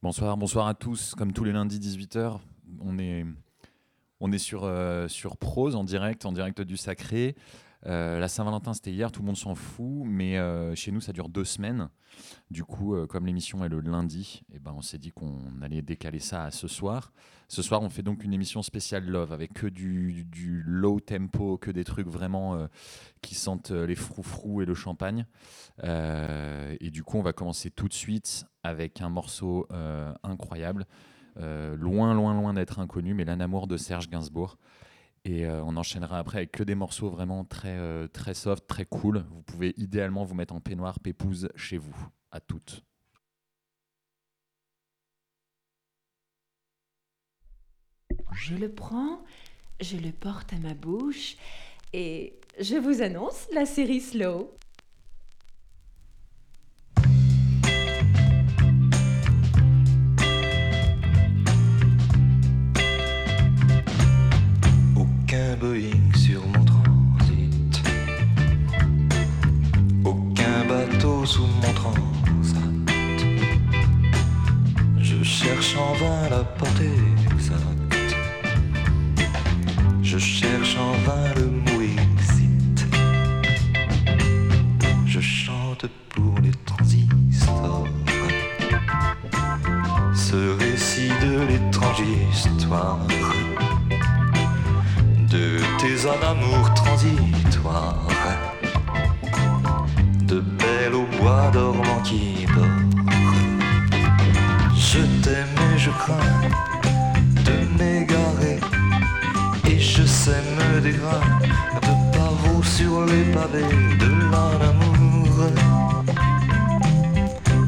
Bonsoir, bonsoir à tous. Comme tous les lundis 18h, on est, on est sur, euh, sur Prose en direct, en direct du Sacré. Euh, la Saint-Valentin, c'était hier, tout le monde s'en fout, mais euh, chez nous, ça dure deux semaines. Du coup, comme l'émission est le lundi, eh ben, on s'est dit qu'on allait décaler ça à ce soir. Ce soir, on fait donc une émission spéciale Love avec que du, du low tempo, que des trucs vraiment qui sentent les froufrous et le champagne. et du coup, on va commencer tout de suite avec un morceau euh, incroyable, euh, loin, loin, loin d'être inconnu, mais L'Anamour de Serge Gainsbourg. Et euh, on enchaînera après avec que des morceaux vraiment très, très soft, très cool. Vous pouvez idéalement vous mettre en peignoir pépouse chez vous. À toutes. Je le prends, je le porte à ma bouche et je vous annonce la série Slow. Boeing sur mon transit. Aucun bateau sous mon transat. Je cherche en vain la portée exacte. Je cherche en vain le mot exit. Je chante pour les transistors. Ce récit de l'étrange histoire tes amours transitoires, de belles au bois dormant qui dort. Je t'aime et je crains de m'égarer, et je sème des grains de pavots sur les pavés de l'amour.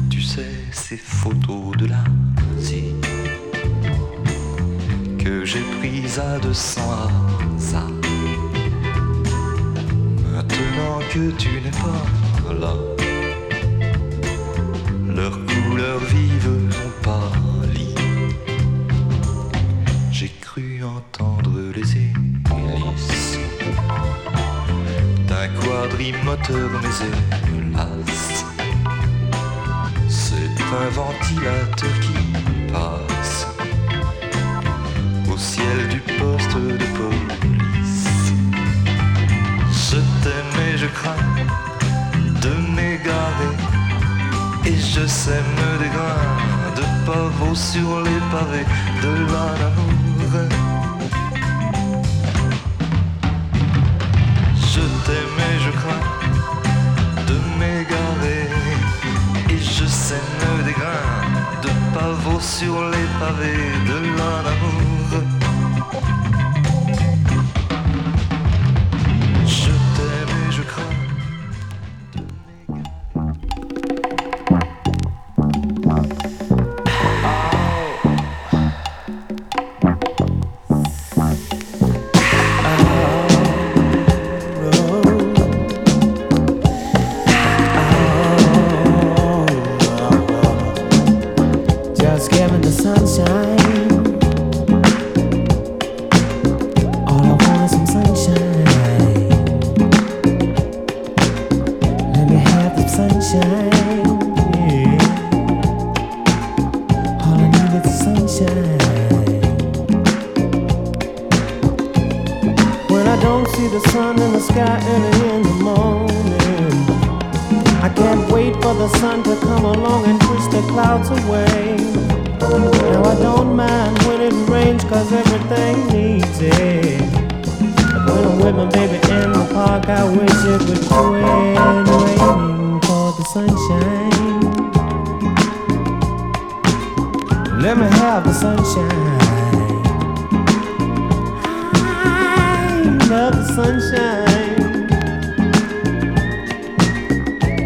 Tu sais, ces photos de l'Asie que j'ai prises à deux cents Maintenant que tu n'es pas là, leurs couleurs vives ont pâli. J'ai cru entendre les hélices d'un quadrimoteur, mais hélas, c'est un ventilateur qui passe au ciel du poste de police. Je t'aime et je crains de m'égarer. Et je sème des grains de pavots sur les pavés de l'amour. Je t'aime et je crains de m'égarer. Et je sème des grains de pavots sur les pavés de l'amour. don't see the sun in the sky early in the morning. I can't wait for the sun to come along and push the clouds away. Now I don't mind when it rains, cause everything needs it. But when I'm with my baby in the park, I wish it would quit raining for the sunshine. Let me have the sunshine. of the sunshine.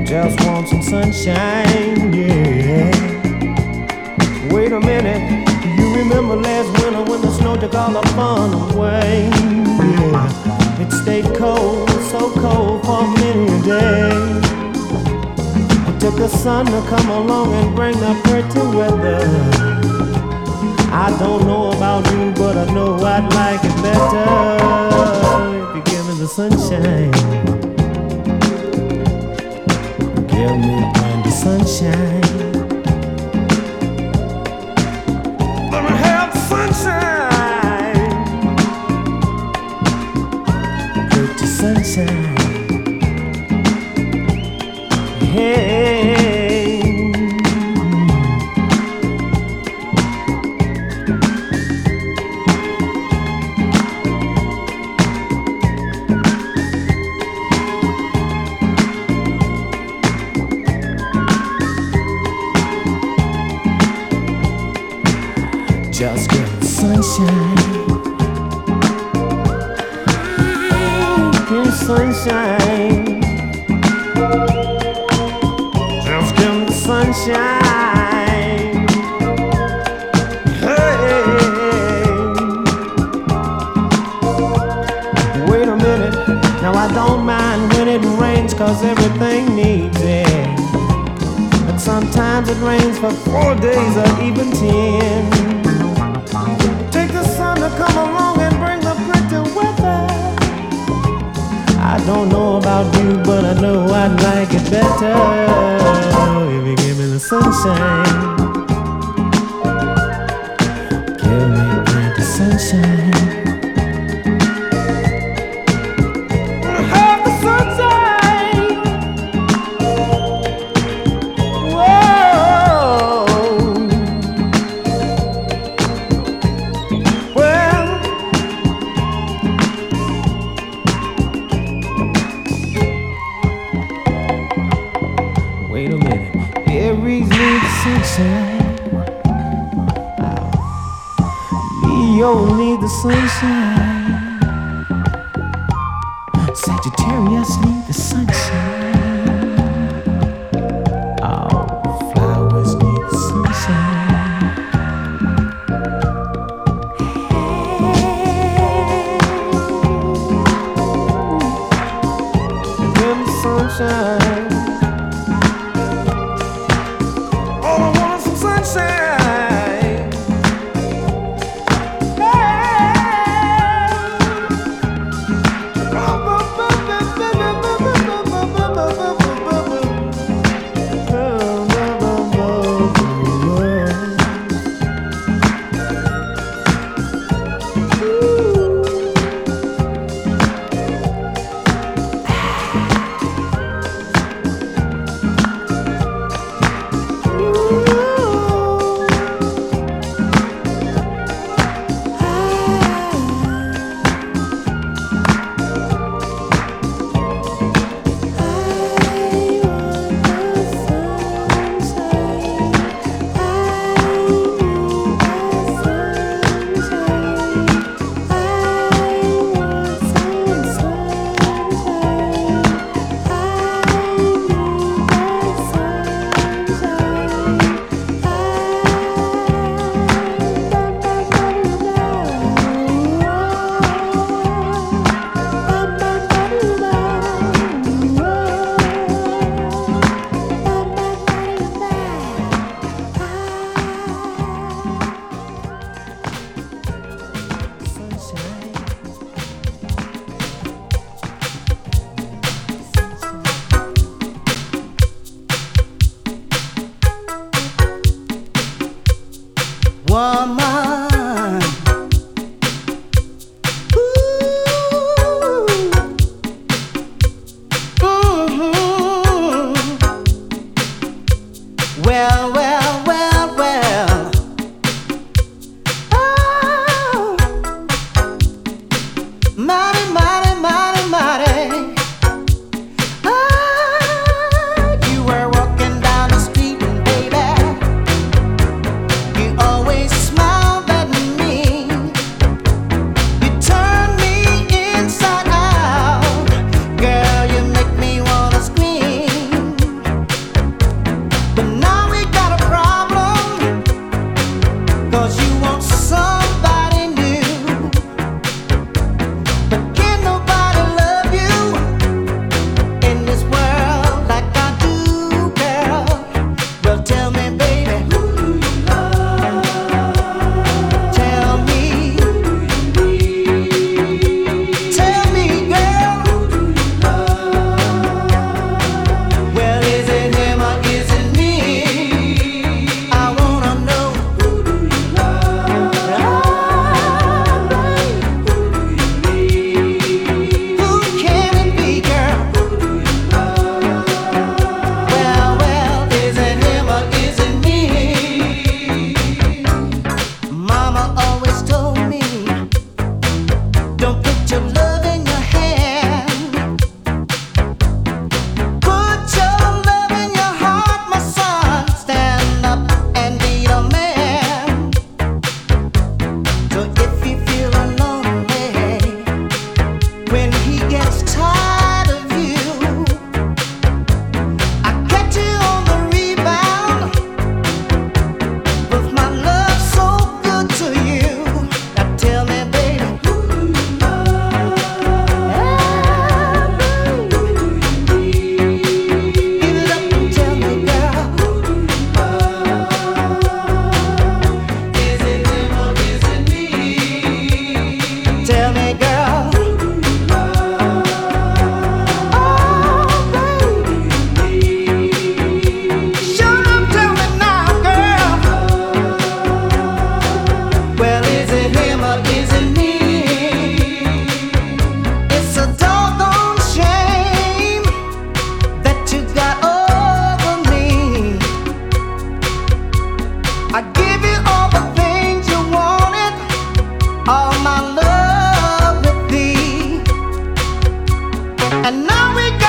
Just want some sunshine, yeah. Wait a minute, you remember last winter when the snow took all the fun away? Yeah, it stayed cold, so cold for many a day. It took the sun to come along and bring the pretty weather. I don't know about you, but I know I'd like it better if you give me the sunshine. Give me the sunshine. we go.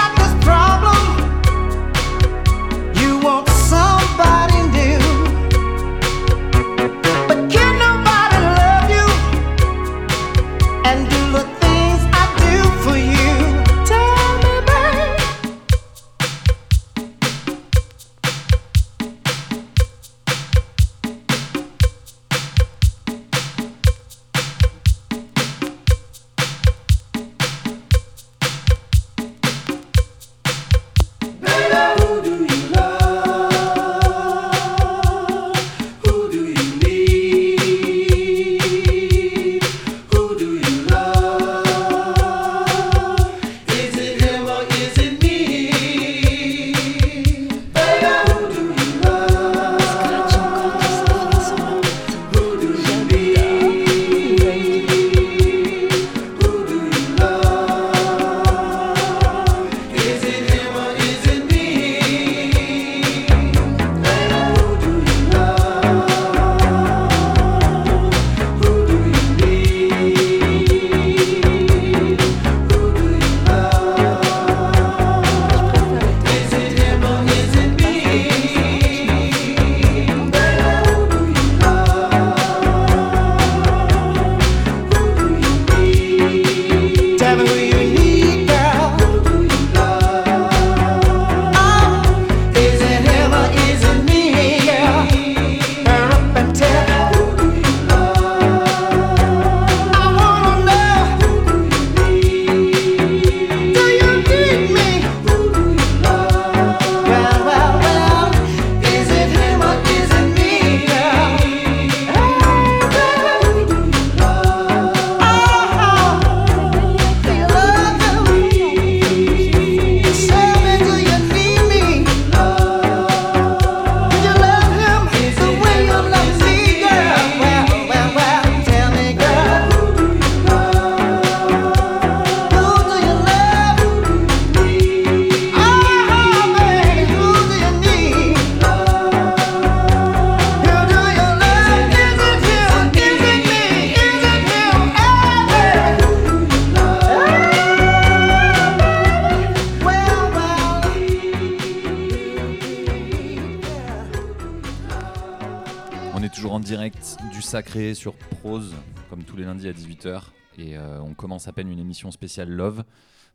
Sur Prose, comme tous les lundis à 18h. Et euh, on commence à peine une émission spéciale Love.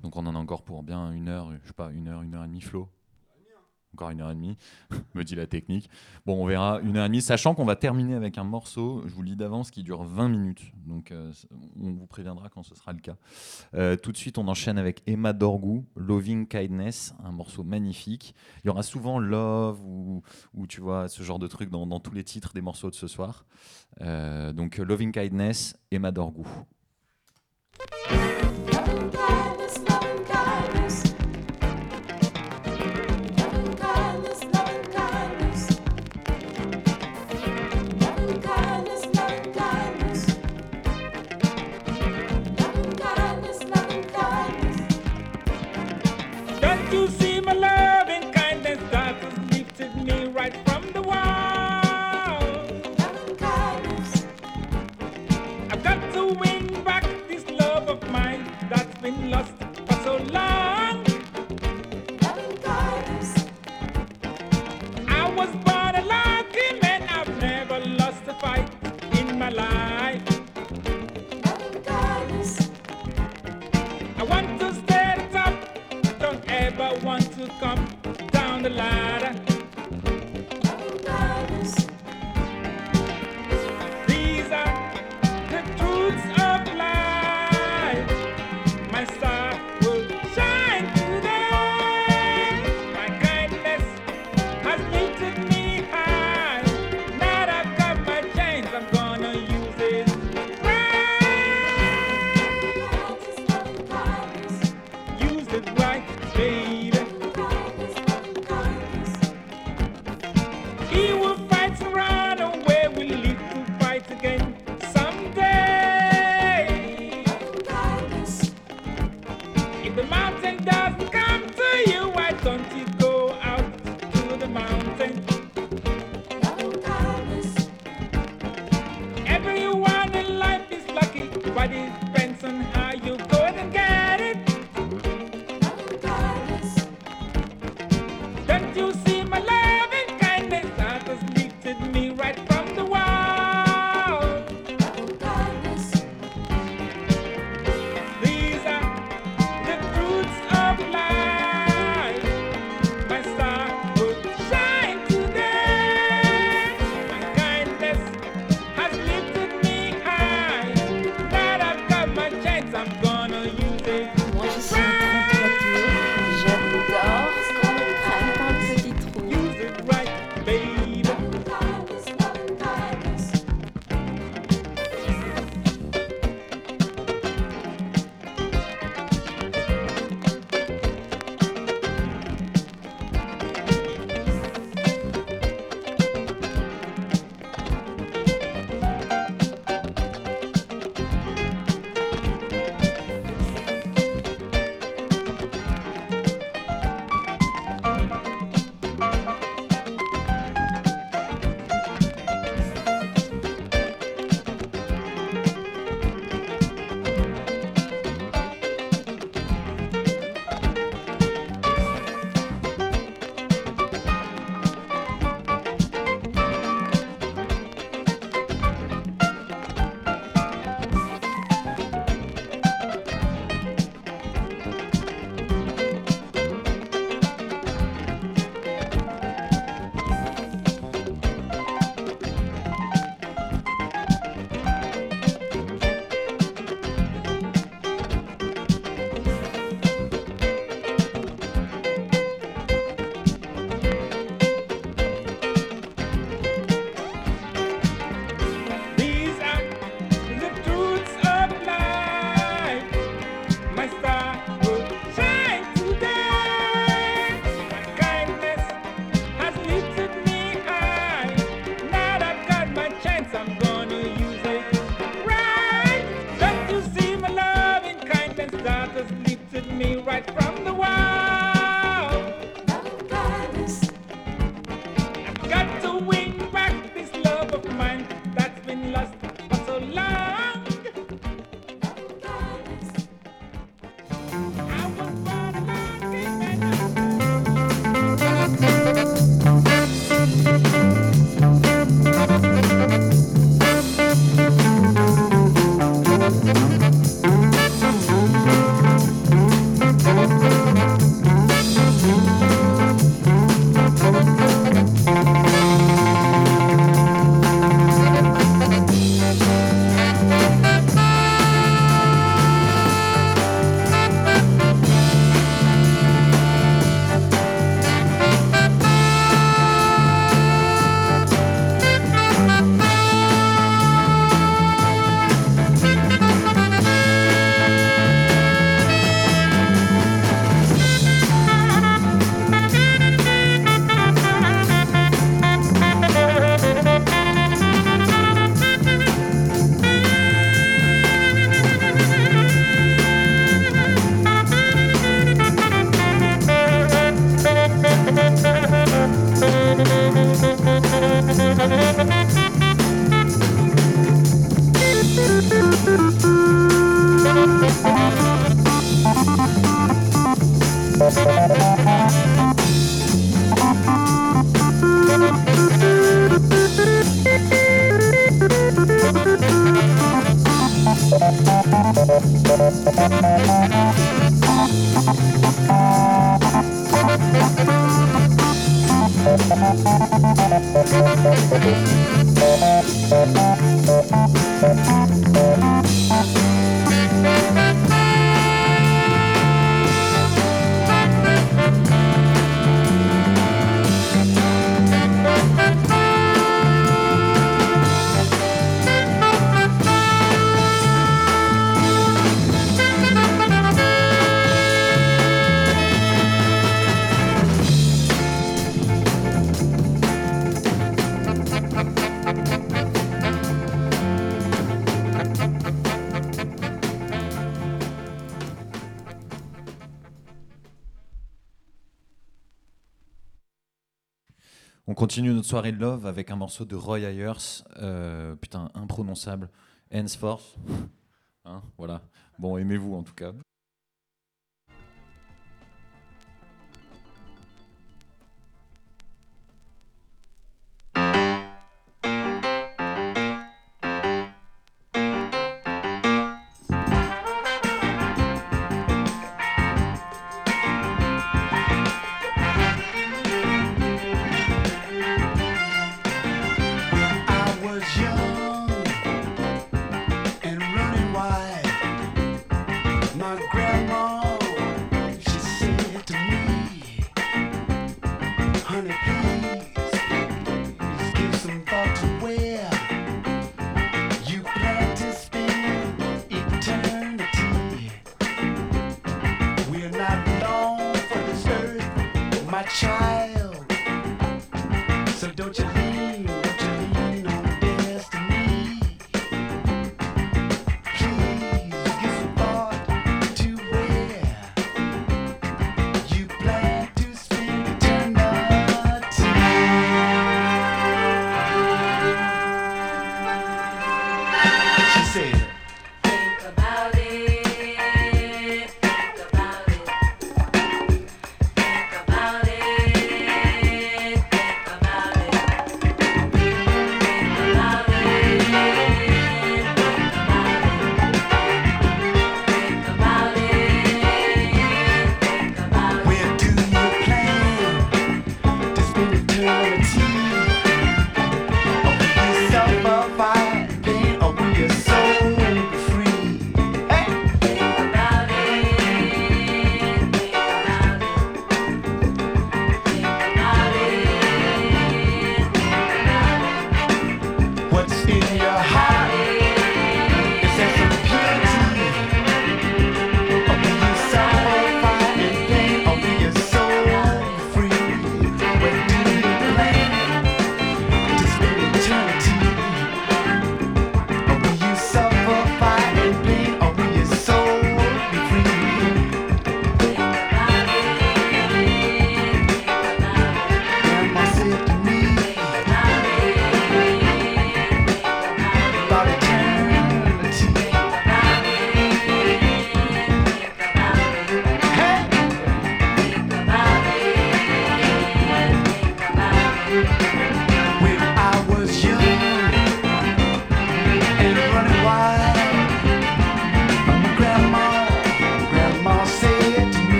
Donc on en a encore pour bien une heure, je sais pas, une heure, une heure et demie, Flo encore une heure et demie, me dit la technique. Bon, on verra une heure et demie, sachant qu'on va terminer avec un morceau, je vous le dis d'avance, qui dure 20 minutes. Donc, euh, on vous préviendra quand ce sera le cas. Euh, tout de suite, on enchaîne avec Emma Dorgou, Loving Kindness, un morceau magnifique. Il y aura souvent Love ou, tu vois, ce genre de truc dans, dans tous les titres des morceaux de ce soir. Euh, donc, Loving Kindness, Emma Dorgou. The ladder. continue notre soirée de love avec un morceau de Roy Ayers, euh, putain, imprononçable, Henceforth. Hein, voilà. Bon, aimez-vous en tout cas.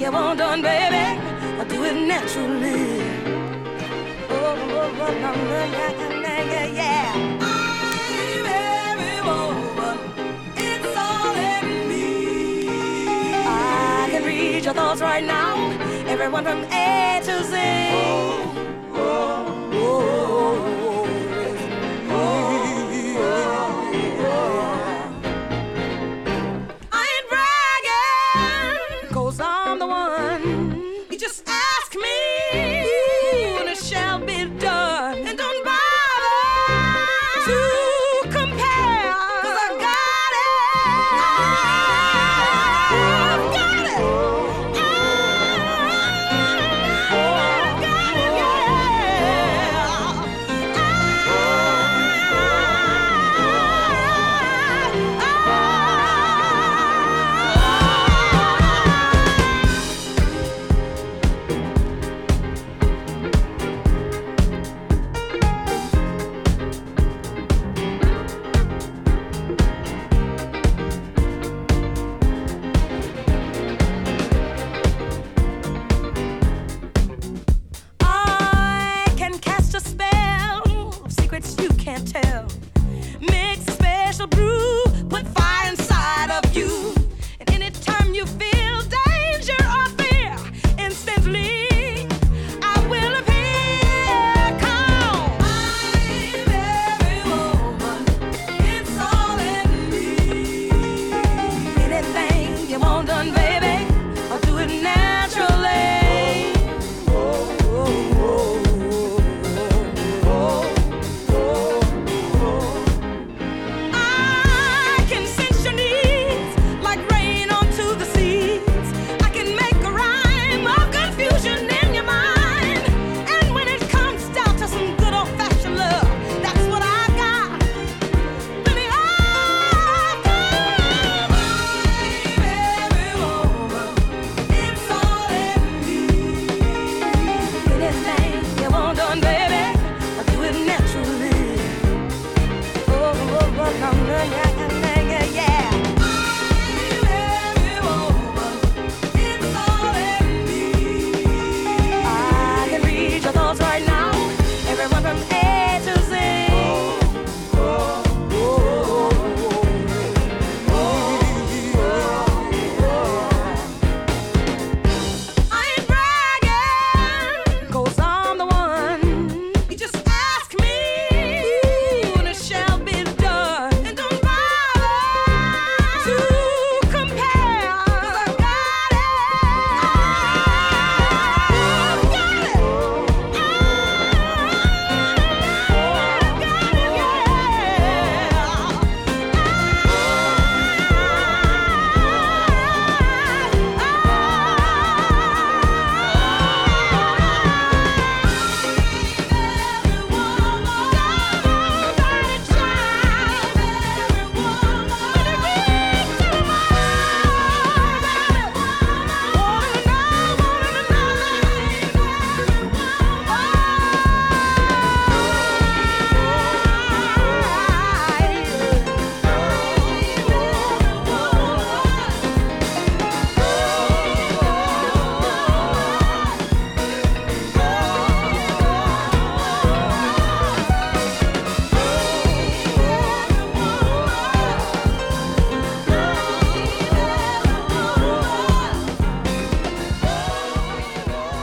you want done, baby. I do it naturally. Oh, oh, oh, yeah, yeah, yeah. yeah. Your thoughts right now, everyone from A to Z.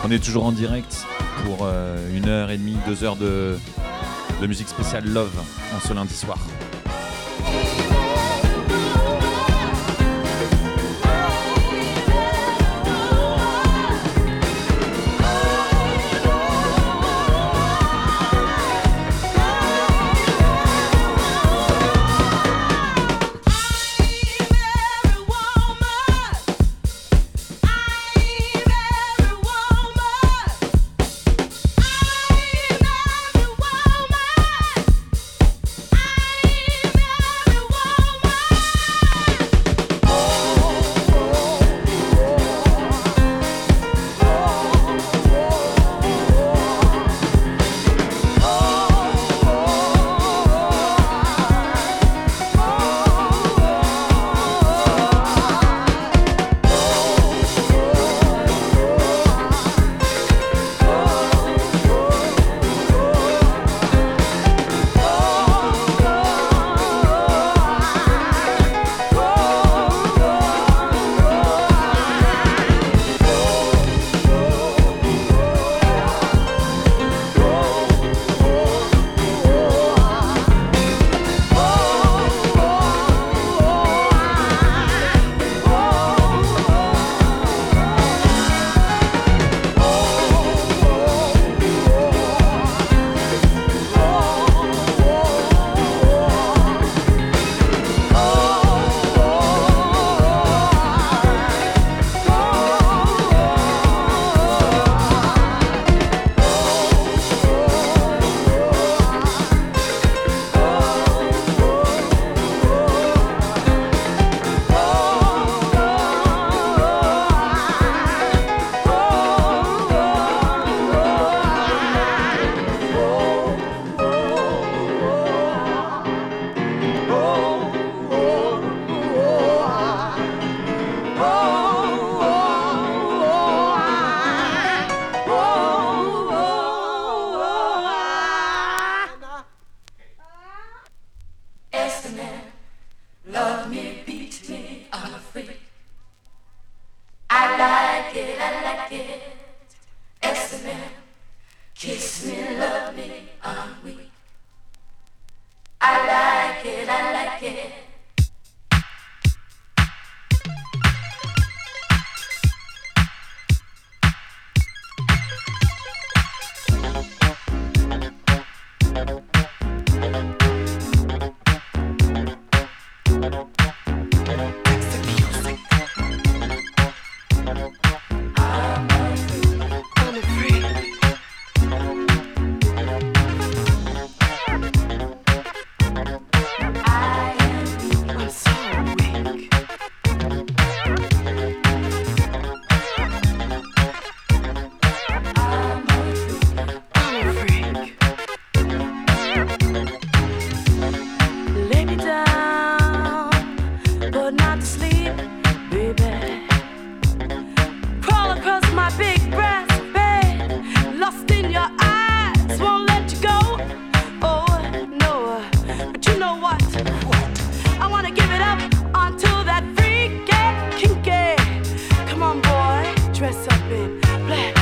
On est toujours en direct pour euh, une heure et demie, deux heures de, de musique spéciale Love en ce lundi soir. been black.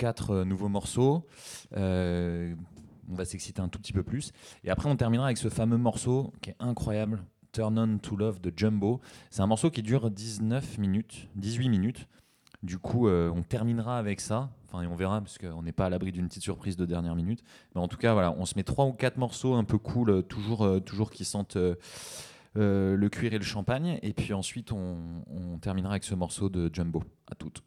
quatre euh, nouveaux morceaux. Euh, on va s'exciter un tout petit peu plus. Et après, on terminera avec ce fameux morceau qui est incroyable, Turn On to Love de Jumbo. C'est un morceau qui dure 19 minutes, 18 minutes. Du coup, euh, on terminera avec ça. Enfin, et on verra, parce qu'on n'est pas à l'abri d'une petite surprise de dernière minute. Mais en tout cas, voilà, on se met trois ou quatre morceaux un peu cool, toujours, toujours qui sentent le cuir et le champagne. Et puis ensuite, on, on terminera avec ce morceau de Jumbo. À toutes.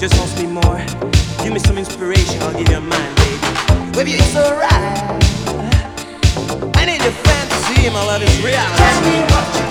just wants me more. Give me some inspiration, I'll give you mine, baby. Baby, it's alright. I need your fantasy, my love is reality. Tell me what you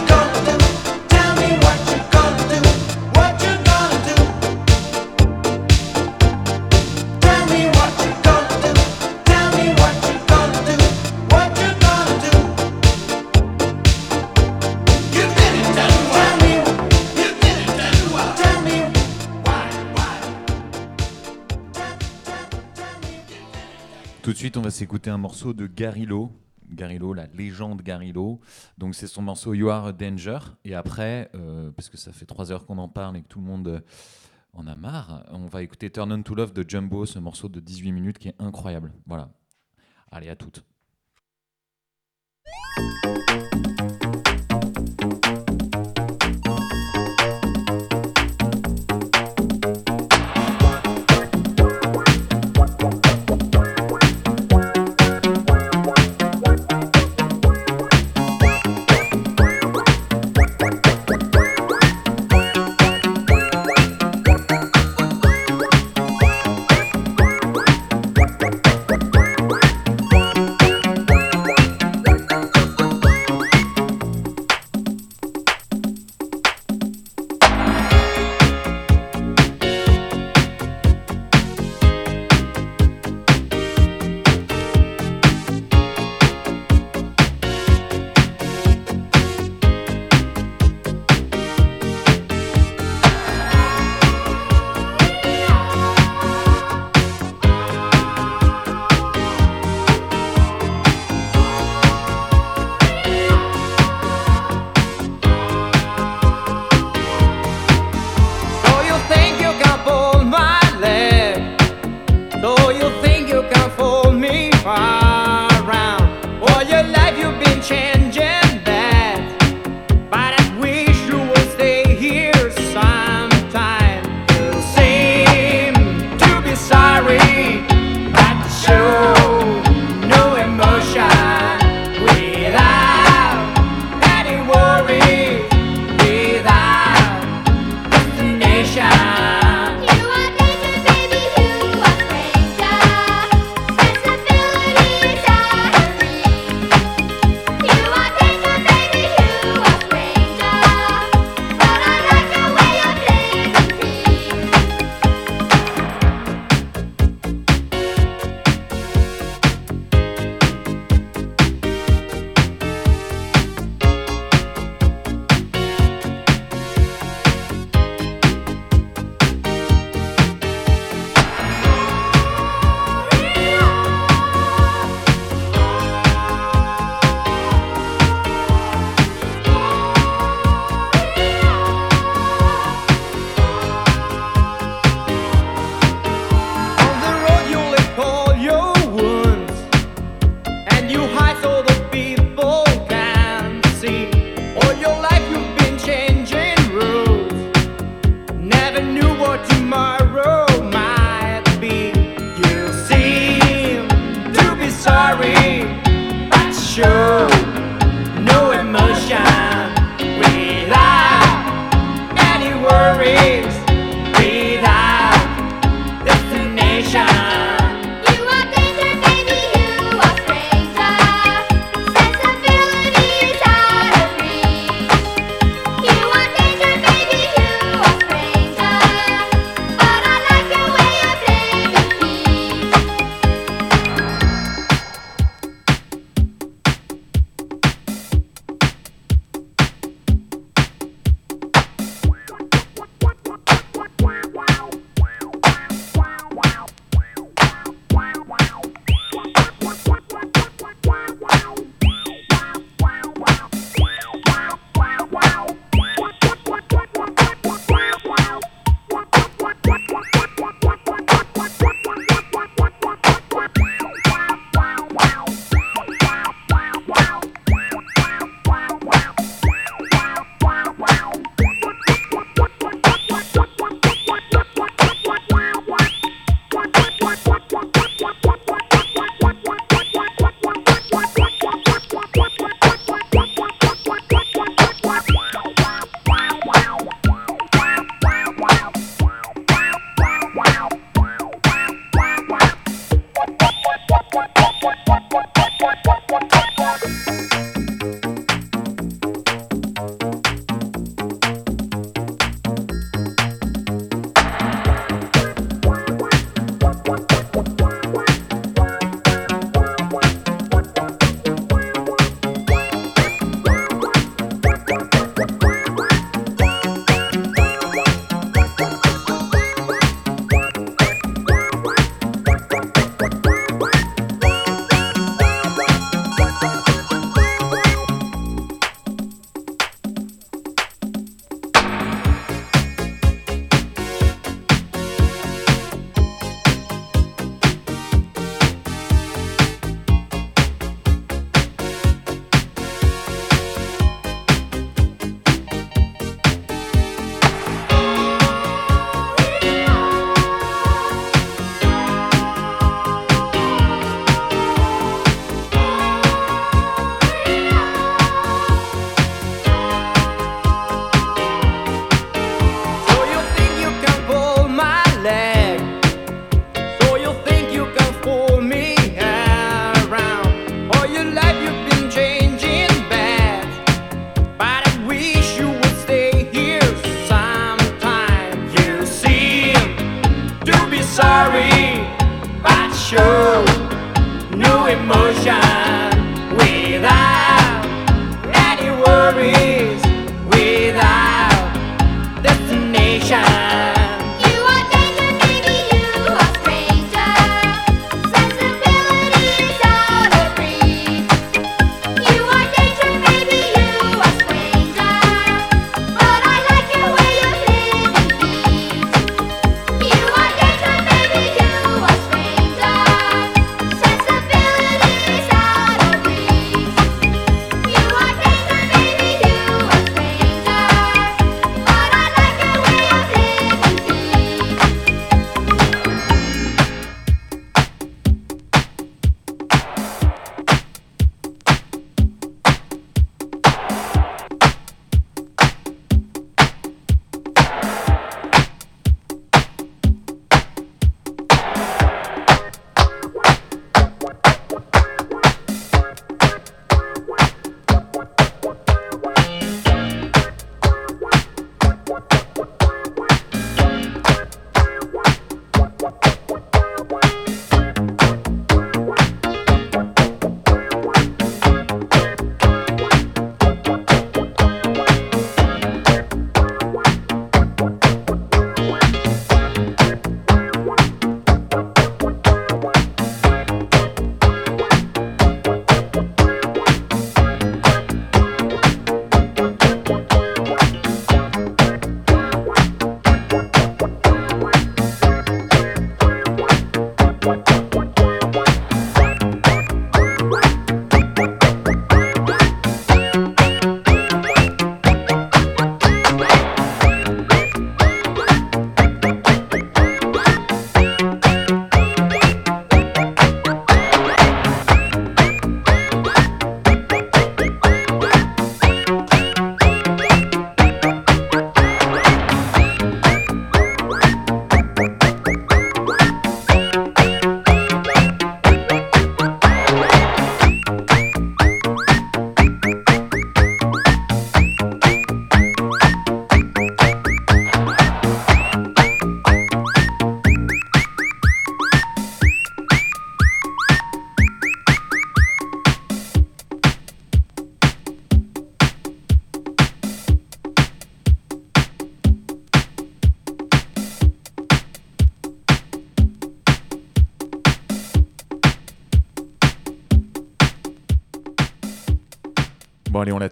suite, on va s'écouter un morceau de Garillo. Garillo, la légende Garillo. Donc c'est son morceau You Are a Danger. Et après, euh, parce que ça fait trois heures qu'on en parle et que tout le monde euh, en a marre, on va écouter Turn On To Love de Jumbo, ce morceau de 18 minutes qui est incroyable. Voilà. Allez, à toutes.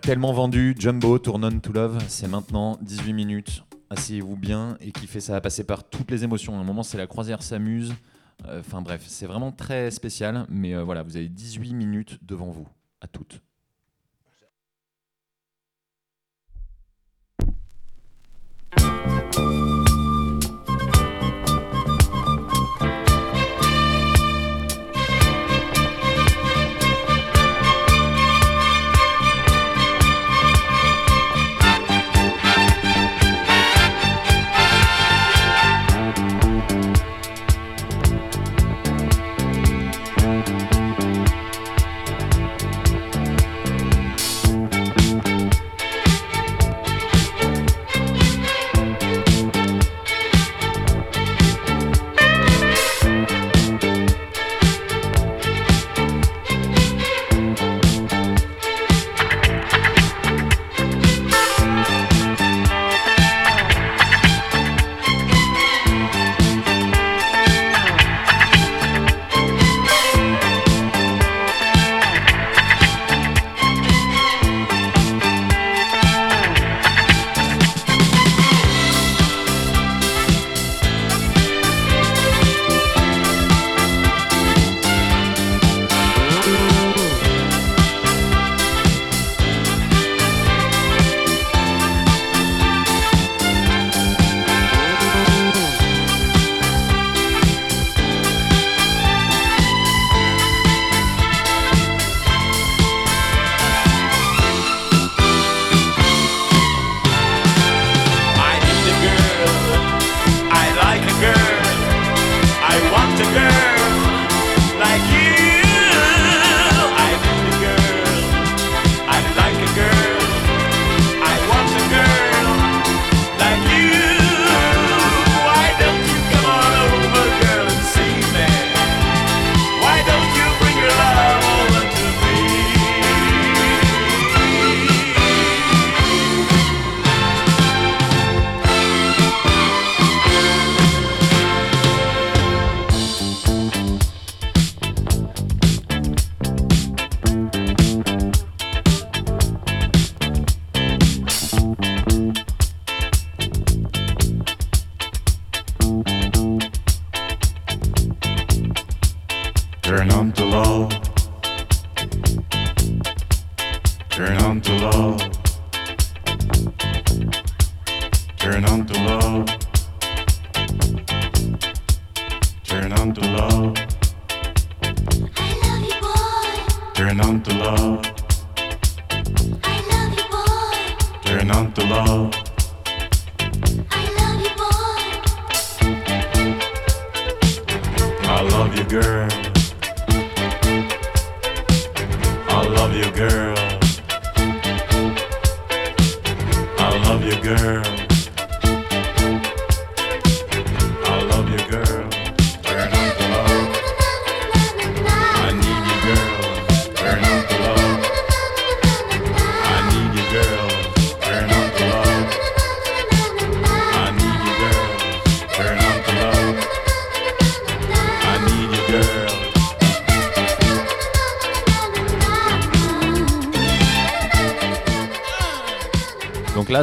Tellement vendu. Jumbo, Tourne On to Love, c'est maintenant 18 minutes. Asseyez-vous bien et kiffez, ça va passer par toutes les émotions. À un moment, c'est la croisière s'amuse. Euh, Enfin bref, c'est vraiment très spécial. Mais euh, voilà, vous avez 18 minutes devant vous. À toutes.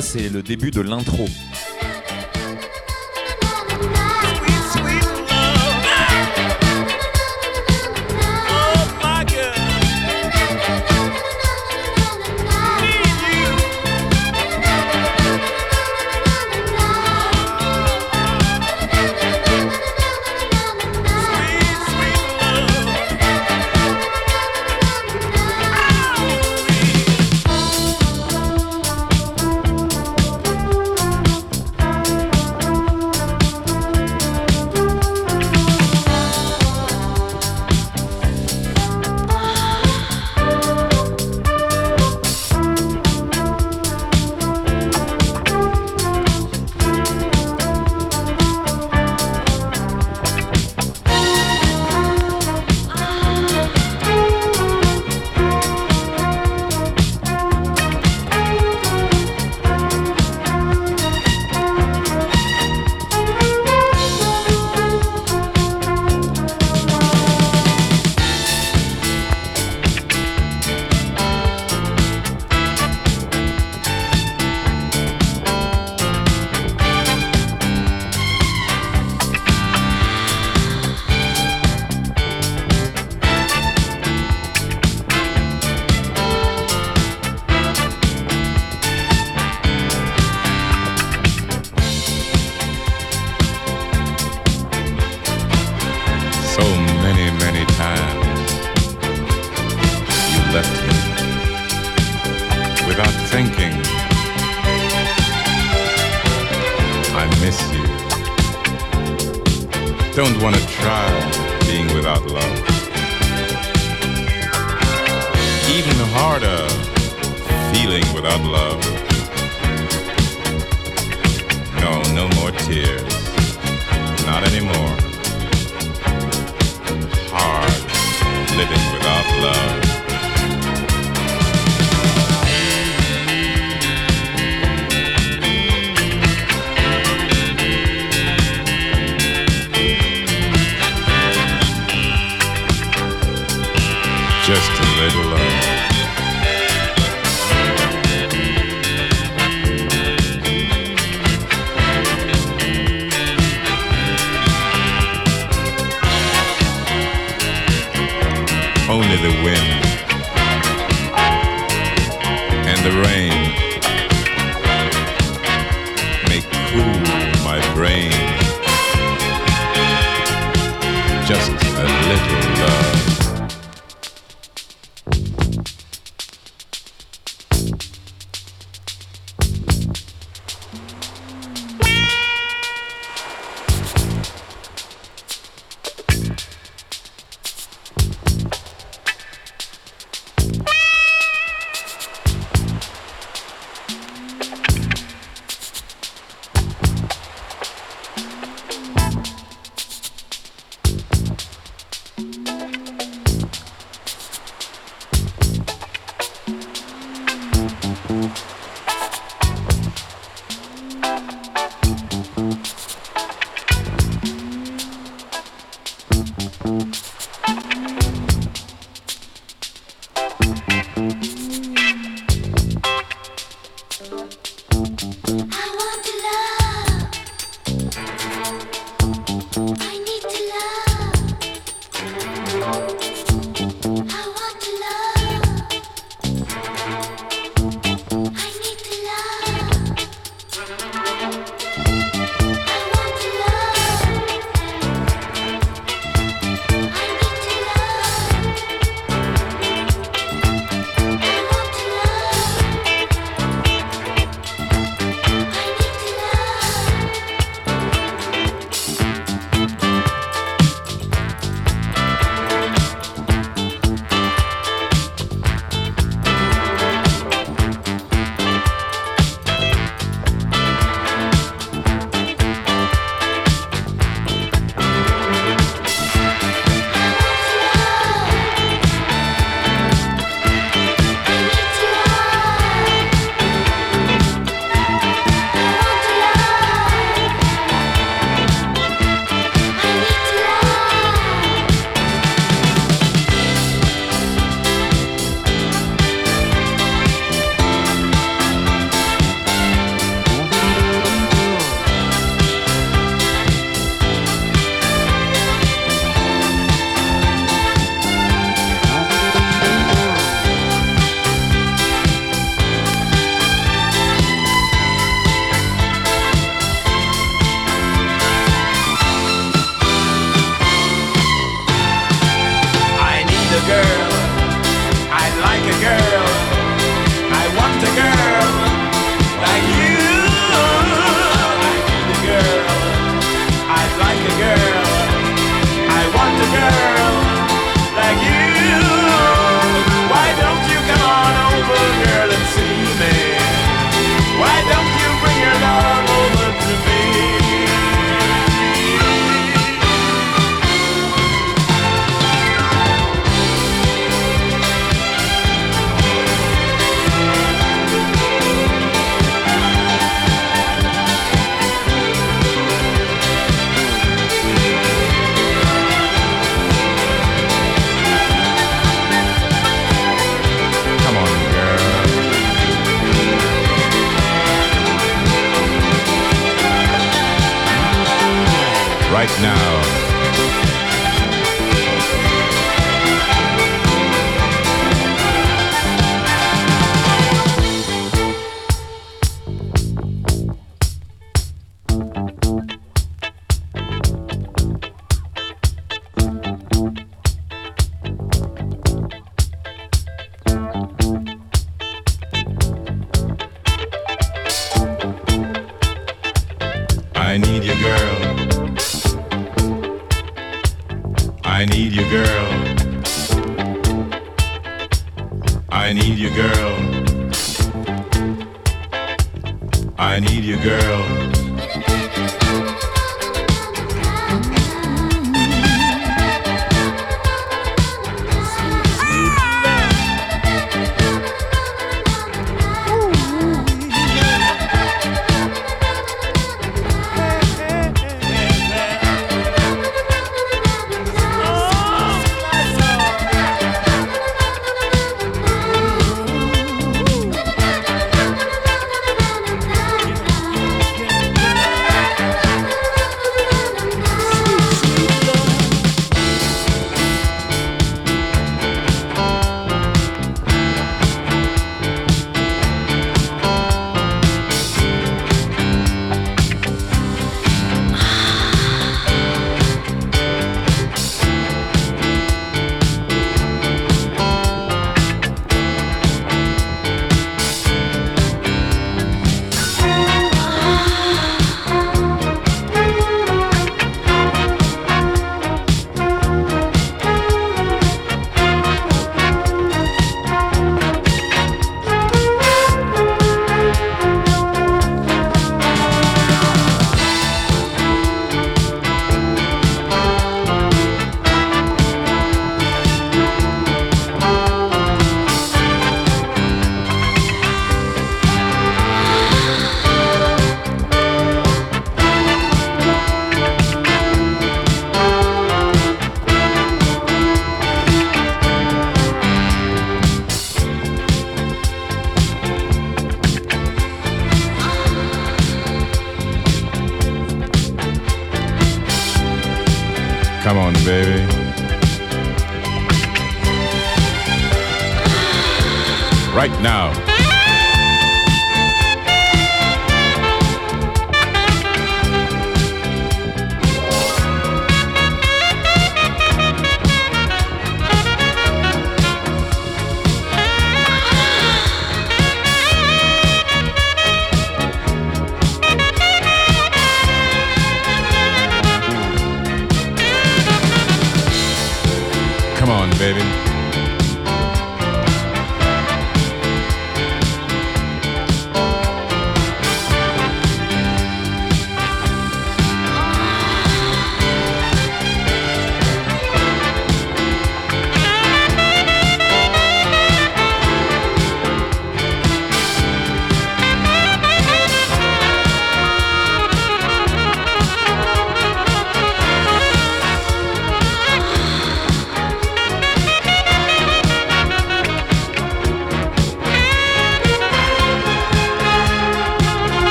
C'est le début de l'intro. Yeah. Now.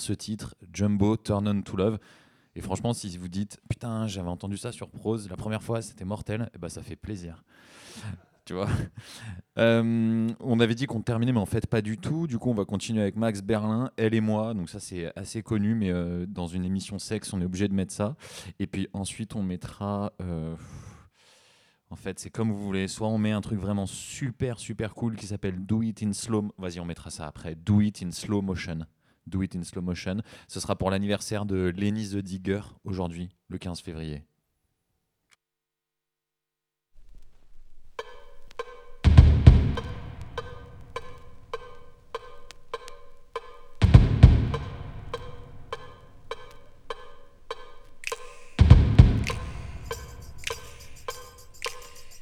Ce titre, Jumbo Turn On to Love. Et franchement, si vous dites putain, j'avais entendu ça sur prose la première fois, c'était mortel, et ben ça fait plaisir. tu vois Euh, On avait dit qu'on terminait, mais en fait pas du tout. Du coup, on va continuer avec Max Berlin, elle et moi. Donc ça, c'est assez connu, mais euh, dans une émission sexe, on est obligé de mettre ça. Et puis ensuite, on mettra. euh, en fait, c'est comme vous voulez. Soit on met un truc vraiment super, super cool qui s'appelle Do It in Slow. Vas-y, on mettra ça après. Do It in Slow Motion. Do It in Slow Motion. Ce sera pour l'anniversaire de Lenny the Digger aujourd'hui, le 15 février.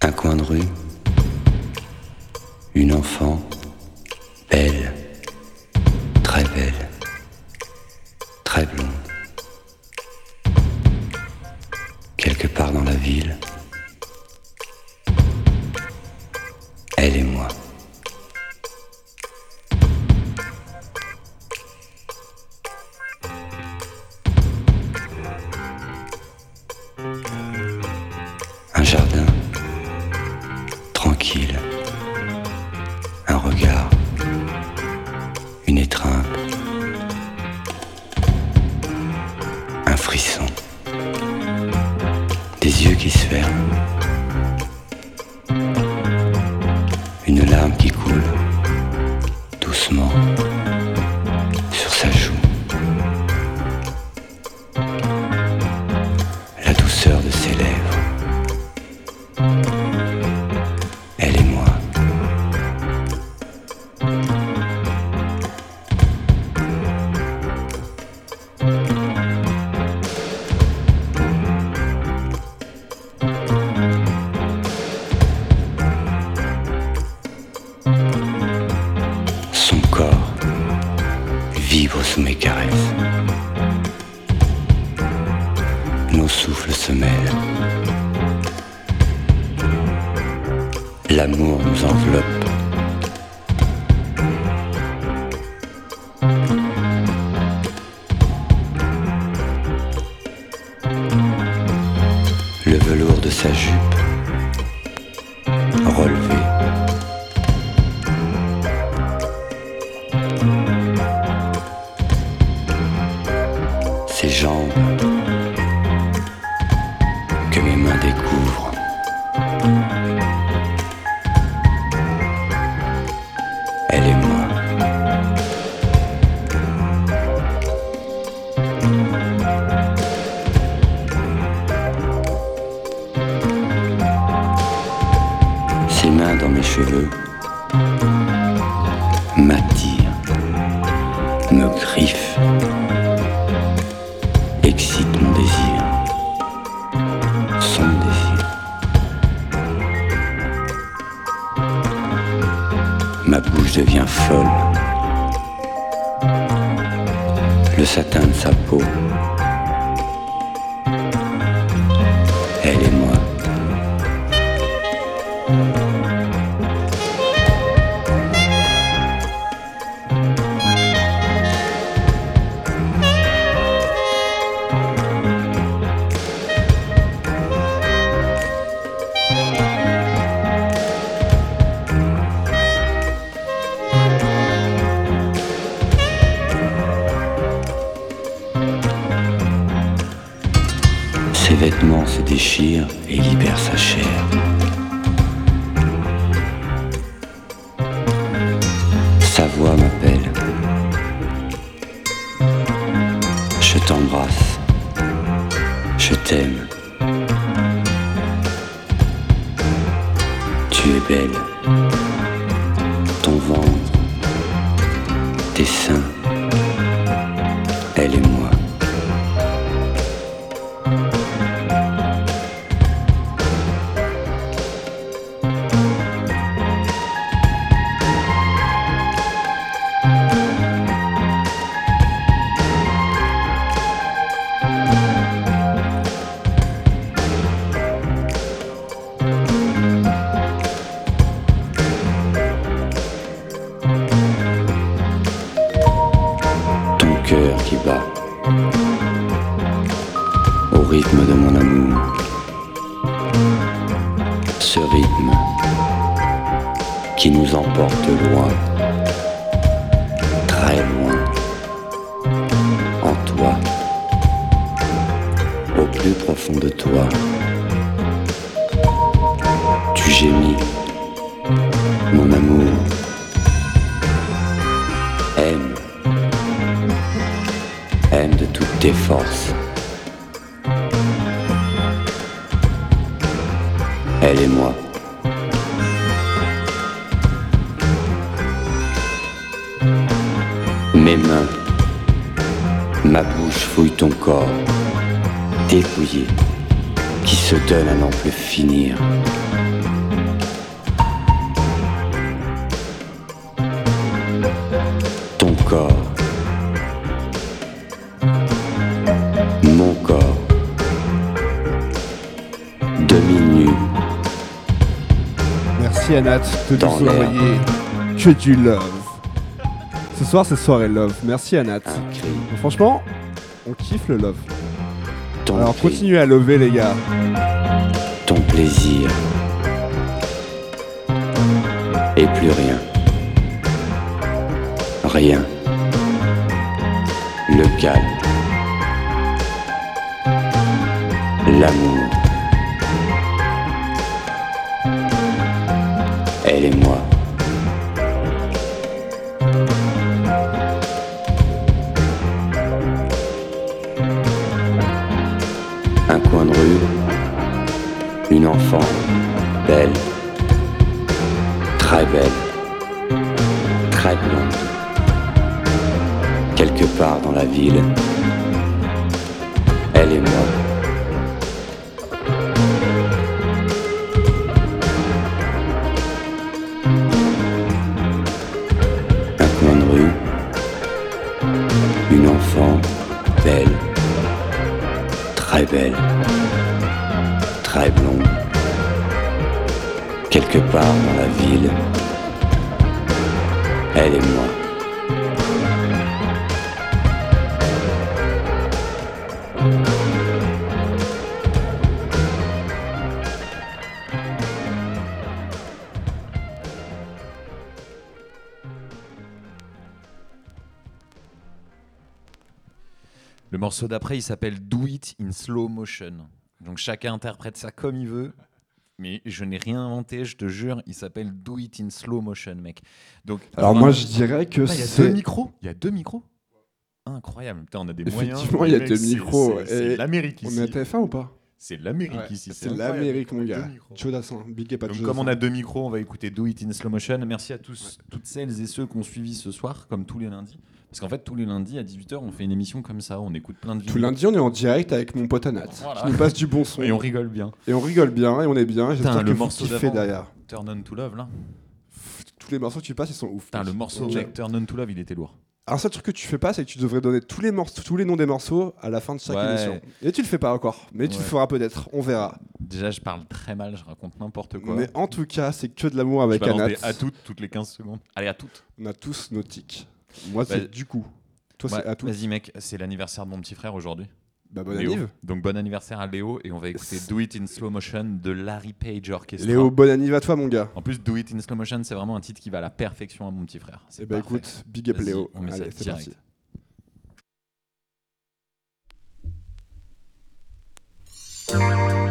Un coin de rue, une enfant, donne à n'en plus finir. Ton corps, mon corps, demi-nu, Merci Anat de nous envoyer que du love. Ce soir, c'est soirée love. Merci Anat. Franchement, on kiffe le love. Alors continuez à lever les gars. ton plaisir, et plus rien. Rien. Le calme. L'amour. Morceau d'après, il s'appelle Do It in Slow Motion. Donc chacun interprète ça comme il veut. Mais je n'ai rien inventé, je te jure, il s'appelle Do It in Slow Motion, mec. Donc, Alors moi, je dirais que Ah, Il y a deux micros Il y a deux micros? Incroyable. Putain, on a des moyens. Effectivement, il y a deux micros. c'est- l'Amérique On ici. est à TF1 ou pas? C'est l'Amérique Ouais, ici. C'est l'Amérique, mon gars. micros. Chaudassin, big up à Donc, comme on a deux micros, on va écouter Do It in Slow Motion. Merci à tous, toutes celles et ceux qui ont suivi ce soir, comme tous les lundis. Parce qu'en fait, tous les lundis à 18h, on fait une émission comme ça, on écoute plein de vidéos. Tout lundi, on est en direct avec mon pote Anat, Voilà. qui nous passe du bon son. Et on rigole bien. Et on rigole bien, et on est bien. J'espère que le morceau d'avant, derrière. Turn on to Love, là. Tous les morceaux que tu passes, ils sont ouf. Putain, le morceau avec Turn on to Love, il était lourd. Alors, ça, le truc que tu fais pas, c'est que tu devrais donner tous les, morceaux, tous les noms des morceaux à la fin de chaque Ouais. émission. Et tu le fais pas encore, mais tu le feras peut-être, on verra. Déjà, je parle très mal, je raconte n'importe quoi. Mais en tout cas, c'est que de l'amour avec je Anat. à toutes, toutes les 15 secondes. Allez, à toutes. On a tous nos tics. Moi, c'est Bah, du coup. Toi, c'est à toutes. Vas-y, mec, c'est l'anniversaire de mon petit frère aujourd'hui. Bah, bonne Léo. anniv. Donc, bon anniversaire à Léo et on va écouter Do It in Slow Motion de Larry Page Orchestra. Léo, bonne anniv à toi, mon gars. En plus, Do It in Slow Motion, c'est vraiment un titre qui va à la perfection à mon petit frère. C'est bah, écoute, big up Léo. On met Allez, ça c'est direct. parti. Thank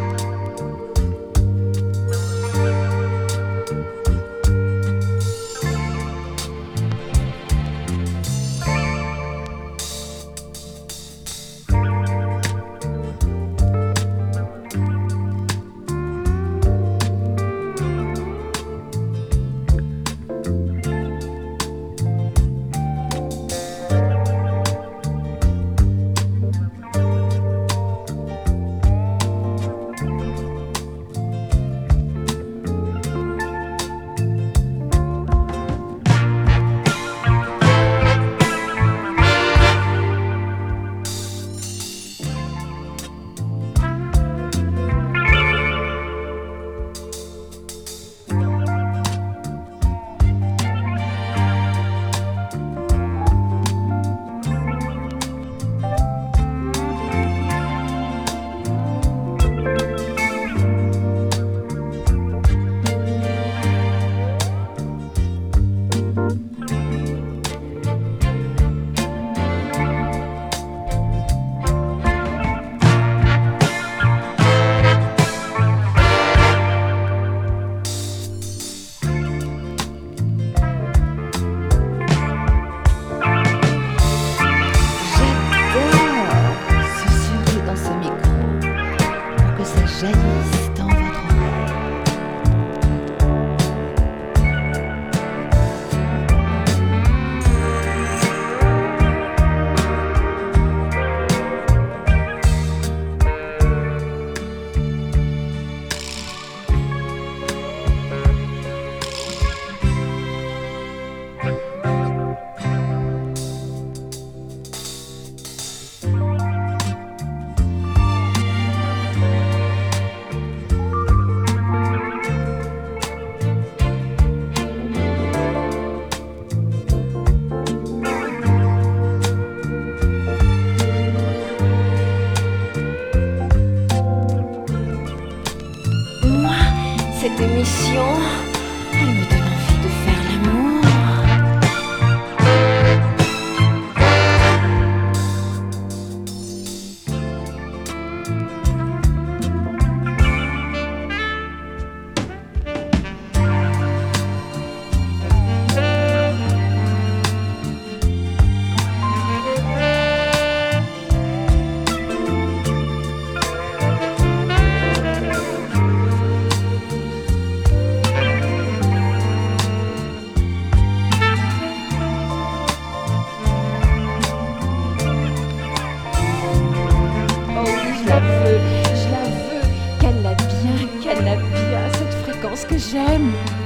j'aime.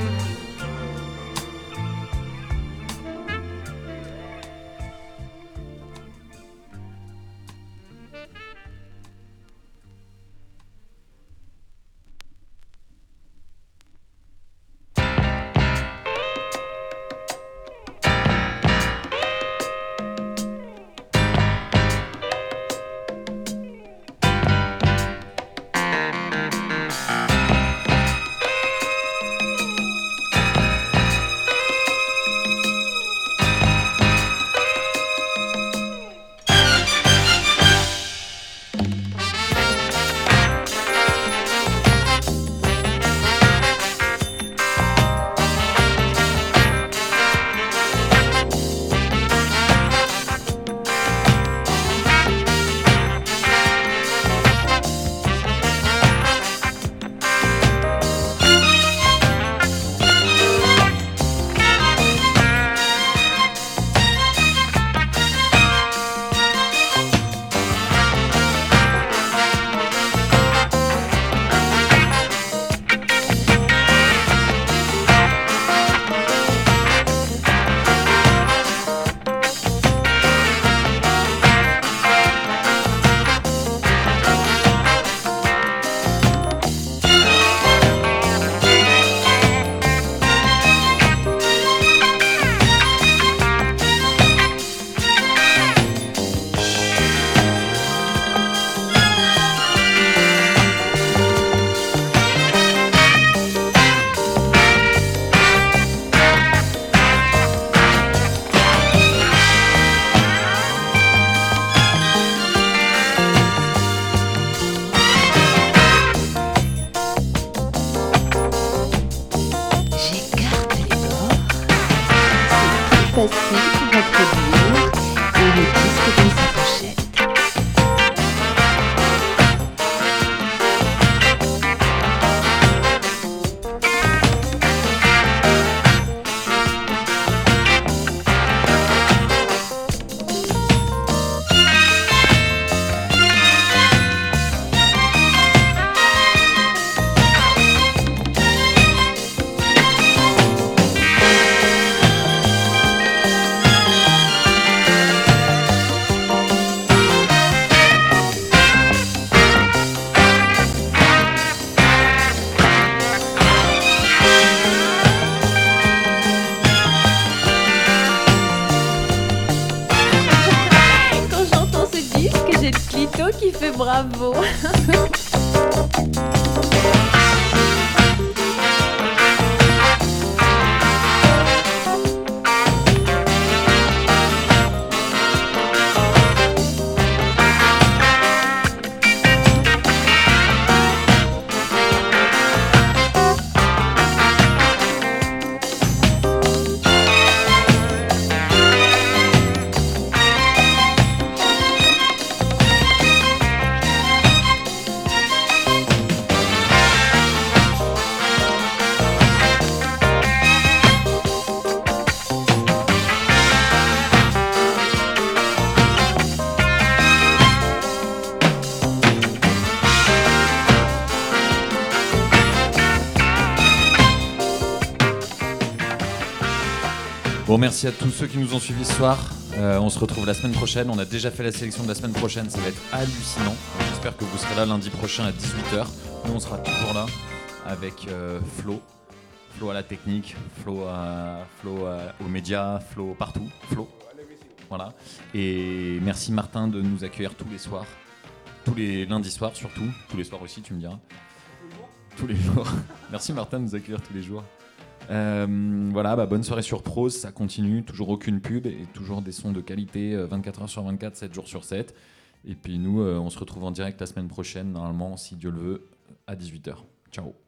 Bon, merci à tous ceux qui nous ont suivis ce soir. Euh, on se retrouve la semaine prochaine. On a déjà fait la sélection de la semaine prochaine. Ça va être hallucinant. J'espère que vous serez là lundi prochain à 18h. Nous, on sera toujours là avec euh, Flo. Flo à la technique, Flo, à, Flo aux médias, Flo partout. Flo. Voilà. Et merci Martin de nous accueillir tous les soirs. Tous les lundis soirs surtout. Tous les soirs aussi, tu me diras. tous les jours. Merci Martin de nous accueillir tous les jours. Euh, voilà, bah, bonne soirée sur Prose, ça continue, toujours aucune pub et toujours des sons de qualité euh, 24 heures sur 24, 7 jours sur 7. Et puis nous, euh, on se retrouve en direct la semaine prochaine, normalement, si Dieu le veut, à 18h. Ciao